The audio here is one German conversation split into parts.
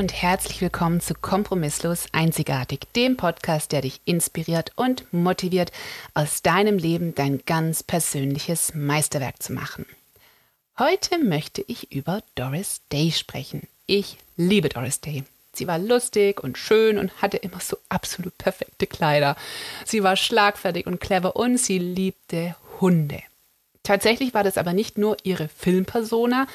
Und herzlich willkommen zu Kompromisslos Einzigartig, dem Podcast, der dich inspiriert und motiviert, aus deinem Leben dein ganz persönliches Meisterwerk zu machen. Heute möchte ich über Doris Day sprechen. Ich liebe Doris Day. Sie war lustig und schön und hatte immer so absolut perfekte Kleider. Sie war schlagfertig und clever und sie liebte Hunde. Tatsächlich war das aber nicht nur ihre Filmpersona,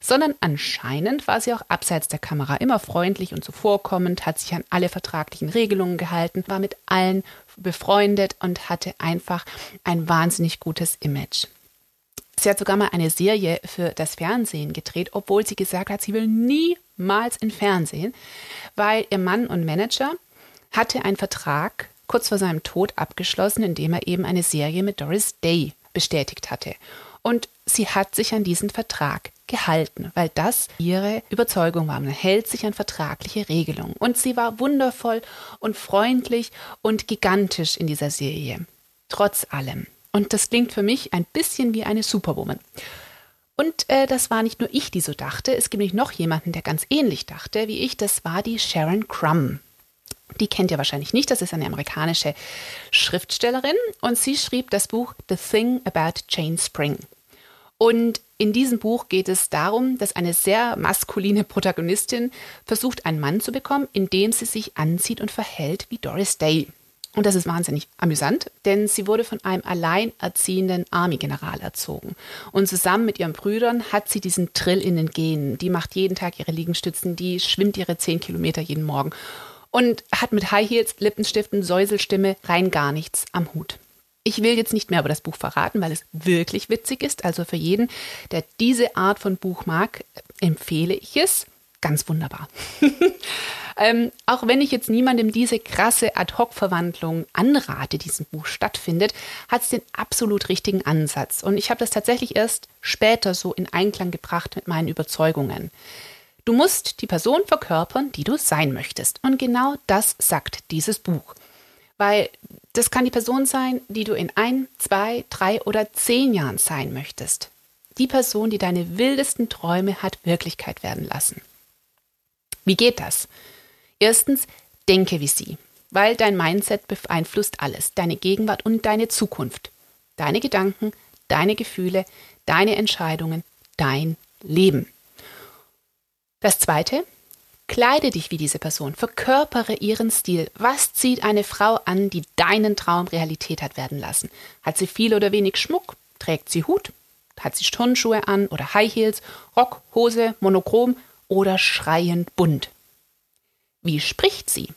sondern anscheinend war sie auch abseits der Kamera immer freundlich und zuvorkommend, hat sich an alle vertraglichen Regelungen gehalten, war mit allen befreundet und hatte einfach ein wahnsinnig gutes Image. Sie hat sogar mal eine Serie für das Fernsehen gedreht, obwohl sie gesagt hat, sie will niemals in Fernsehen, weil ihr Mann und Manager hatte einen Vertrag kurz vor seinem Tod abgeschlossen, indem er eben eine Serie mit Doris Day bestätigt hatte. Und sie hat sich an diesen Vertrag gehalten, weil das ihre Überzeugung war. Man hält sich an vertragliche Regelungen. Und sie war wundervoll und freundlich und gigantisch in dieser Serie. Trotz allem. Und das klingt für mich ein bisschen wie eine Superwoman. Und äh, das war nicht nur ich, die so dachte. Es gibt nämlich noch jemanden, der ganz ähnlich dachte wie ich. Das war die Sharon Crumb. Die kennt ihr wahrscheinlich nicht. Das ist eine amerikanische Schriftstellerin. Und sie schrieb das Buch The Thing About Jane Spring. Und in diesem Buch geht es darum, dass eine sehr maskuline Protagonistin versucht, einen Mann zu bekommen, indem sie sich anzieht und verhält wie Doris Day. Und das ist wahnsinnig amüsant, denn sie wurde von einem alleinerziehenden Army-General erzogen. Und zusammen mit ihren Brüdern hat sie diesen Trill in den Genen. Die macht jeden Tag ihre Liegenstützen, die schwimmt ihre zehn Kilometer jeden Morgen und hat mit High Heels, Lippenstiften, Säuselstimme rein gar nichts am Hut. Ich will jetzt nicht mehr über das Buch verraten, weil es wirklich witzig ist. Also für jeden, der diese Art von Buch mag, empfehle ich es. Ganz wunderbar. ähm, auch wenn ich jetzt niemandem diese krasse Ad-Hoc-Verwandlung anrate, die diesem Buch stattfindet, hat es den absolut richtigen Ansatz. Und ich habe das tatsächlich erst später so in Einklang gebracht mit meinen Überzeugungen. Du musst die Person verkörpern, die du sein möchtest. Und genau das sagt dieses Buch. Weil das kann die Person sein, die du in ein, zwei, drei oder zehn Jahren sein möchtest. Die Person, die deine wildesten Träume hat Wirklichkeit werden lassen. Wie geht das? Erstens, denke wie sie, weil dein Mindset beeinflusst alles, deine Gegenwart und deine Zukunft. Deine Gedanken, deine Gefühle, deine Entscheidungen, dein Leben. Das zweite, Kleide dich wie diese Person, verkörpere ihren Stil. Was zieht eine Frau an, die deinen Traum Realität hat werden lassen? Hat sie viel oder wenig Schmuck? Trägt sie Hut? Hat sie Turnschuhe an oder High Heels, Rock, Hose, monochrom oder schreiend bunt? Wie spricht sie?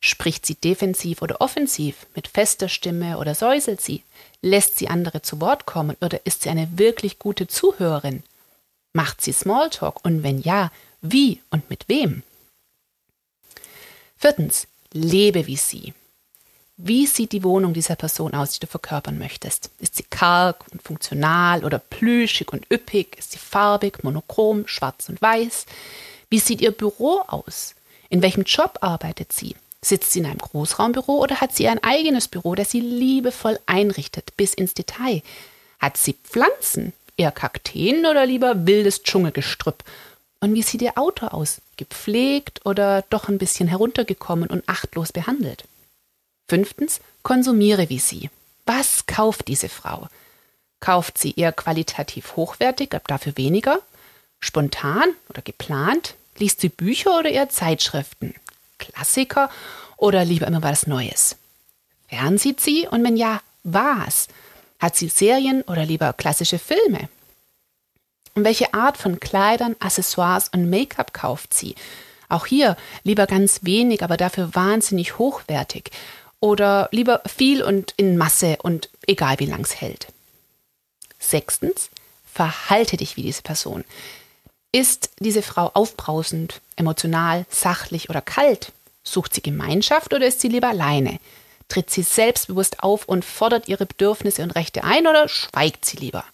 Spricht sie defensiv oder offensiv, mit fester Stimme oder säuselt sie? Lässt sie andere zu Wort kommen oder ist sie eine wirklich gute Zuhörerin? Macht sie Smalltalk und wenn ja, wie und mit wem? Viertens, lebe wie sie. Wie sieht die Wohnung dieser Person aus, die du verkörpern möchtest? Ist sie karg und funktional oder plüschig und üppig? Ist sie farbig, monochrom, schwarz und weiß? Wie sieht ihr Büro aus? In welchem Job arbeitet sie? Sitzt sie in einem Großraumbüro oder hat sie ein eigenes Büro, das sie liebevoll einrichtet bis ins Detail? Hat sie Pflanzen? Eher Kakteen oder lieber wildes Dschungelgestrüpp? Und wie sieht Ihr Auto aus? Gepflegt oder doch ein bisschen heruntergekommen und achtlos behandelt? Fünftens, konsumiere wie Sie. Was kauft diese Frau? Kauft sie eher qualitativ hochwertig, ab dafür weniger? Spontan oder geplant? Liest sie Bücher oder eher Zeitschriften? Klassiker oder lieber immer was Neues? Fernsieht sie und wenn ja, was? Hat sie Serien oder lieber klassische Filme? Und welche Art von Kleidern, Accessoires und Make-up kauft sie? Auch hier lieber ganz wenig, aber dafür wahnsinnig hochwertig. Oder lieber viel und in Masse und egal wie lang es hält. Sechstens, verhalte dich wie diese Person. Ist diese Frau aufbrausend, emotional, sachlich oder kalt? Sucht sie Gemeinschaft oder ist sie lieber alleine? Tritt sie selbstbewusst auf und fordert ihre Bedürfnisse und Rechte ein oder schweigt sie lieber?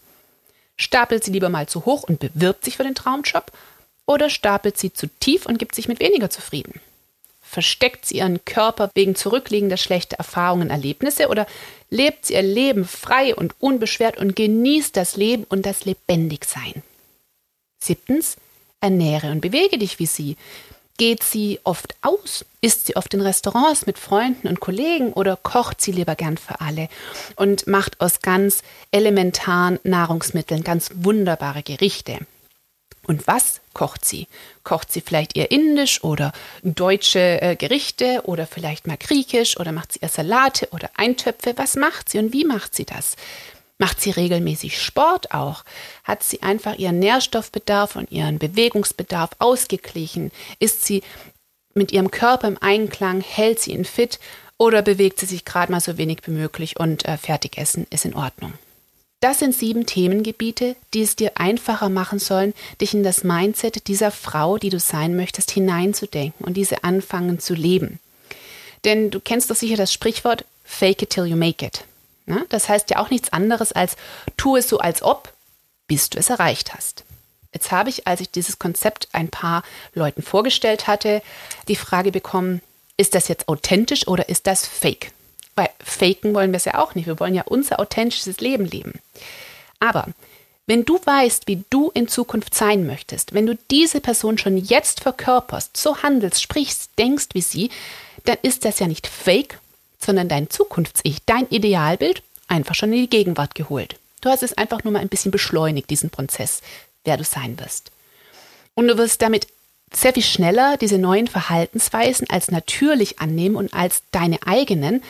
Stapelt sie lieber mal zu hoch und bewirbt sich für den Traumjob? Oder stapelt sie zu tief und gibt sich mit weniger zufrieden? Versteckt sie ihren Körper wegen zurückliegender schlechter Erfahrungen, Erlebnisse oder lebt sie ihr Leben frei und unbeschwert und genießt das Leben und das Lebendigsein? Siebtens, ernähre und bewege dich wie sie. Geht sie oft aus? Isst sie oft in Restaurants mit Freunden und Kollegen oder kocht sie lieber gern für alle und macht aus ganz elementaren Nahrungsmitteln ganz wunderbare Gerichte? Und was kocht sie? Kocht sie vielleicht eher indisch oder deutsche äh, Gerichte oder vielleicht mal griechisch oder macht sie eher Salate oder Eintöpfe? Was macht sie und wie macht sie das? Macht sie regelmäßig Sport auch? Hat sie einfach ihren Nährstoffbedarf und ihren Bewegungsbedarf ausgeglichen? Ist sie mit ihrem Körper im Einklang? Hält sie ihn fit? Oder bewegt sie sich gerade mal so wenig wie möglich und äh, Fertigessen ist in Ordnung? Das sind sieben Themengebiete, die es dir einfacher machen sollen, dich in das Mindset dieser Frau, die du sein möchtest, hineinzudenken und diese anfangen zu leben. Denn du kennst doch sicher das Sprichwort Fake it till you make it. Ne? Das heißt ja auch nichts anderes als tu es so als ob, bis du es erreicht hast. Jetzt habe ich, als ich dieses Konzept ein paar Leuten vorgestellt hatte, die Frage bekommen, ist das jetzt authentisch oder ist das fake? Weil faken wollen wir es ja auch nicht. Wir wollen ja unser authentisches Leben leben. Aber wenn du weißt, wie du in Zukunft sein möchtest, wenn du diese Person schon jetzt verkörperst, so handelst, sprichst, denkst wie sie, dann ist das ja nicht fake, sondern dein Zukunfts-Ich, dein Idealbild, einfach schon in die Gegenwart geholt. Du hast es einfach nur mal ein bisschen beschleunigt, diesen Prozess, wer du sein wirst. Und du wirst damit sehr viel schneller diese neuen Verhaltensweisen als natürlich annehmen und als deine eigenen.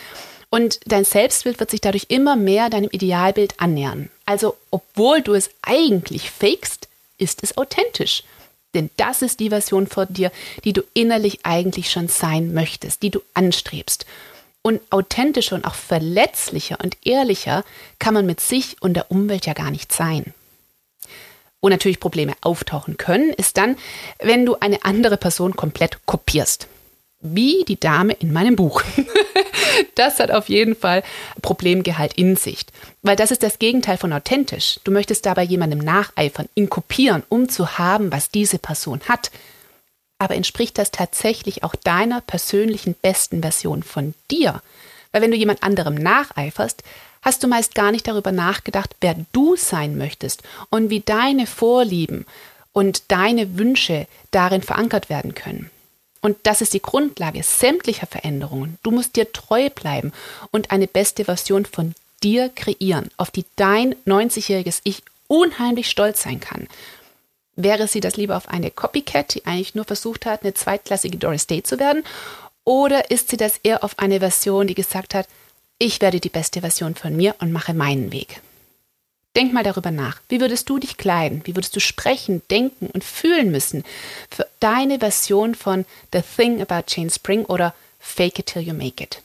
Und dein Selbstbild wird sich dadurch immer mehr deinem Idealbild annähern. Also, obwohl du es eigentlich fakest, ist es authentisch. Denn das ist die Version von dir, die du innerlich eigentlich schon sein möchtest, die du anstrebst. Und authentischer und auch verletzlicher und ehrlicher kann man mit sich und der Umwelt ja gar nicht sein. Wo natürlich Probleme auftauchen können, ist dann, wenn du eine andere Person komplett kopierst. Wie die Dame in meinem Buch. das hat auf jeden Fall Problemgehalt in sich. Weil das ist das Gegenteil von authentisch. Du möchtest dabei jemandem nacheifern, ihn kopieren, um zu haben, was diese Person hat aber entspricht das tatsächlich auch deiner persönlichen besten Version von dir? Weil wenn du jemand anderem nacheiferst, hast du meist gar nicht darüber nachgedacht, wer du sein möchtest und wie deine Vorlieben und deine Wünsche darin verankert werden können. Und das ist die Grundlage sämtlicher Veränderungen. Du musst dir treu bleiben und eine beste Version von dir kreieren, auf die dein 90-jähriges Ich unheimlich stolz sein kann. Wäre sie das lieber auf eine Copycat, die eigentlich nur versucht hat, eine zweitklassige Doris Day zu werden? Oder ist sie das eher auf eine Version, die gesagt hat, ich werde die beste Version von mir und mache meinen Weg? Denk mal darüber nach. Wie würdest du dich kleiden? Wie würdest du sprechen, denken und fühlen müssen für deine Version von The Thing About Jane Spring oder Fake It Till You Make It?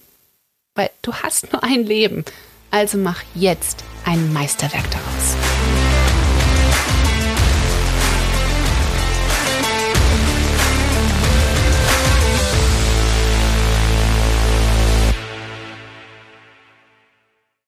Weil du hast nur ein Leben. Also mach jetzt ein Meisterwerk daraus.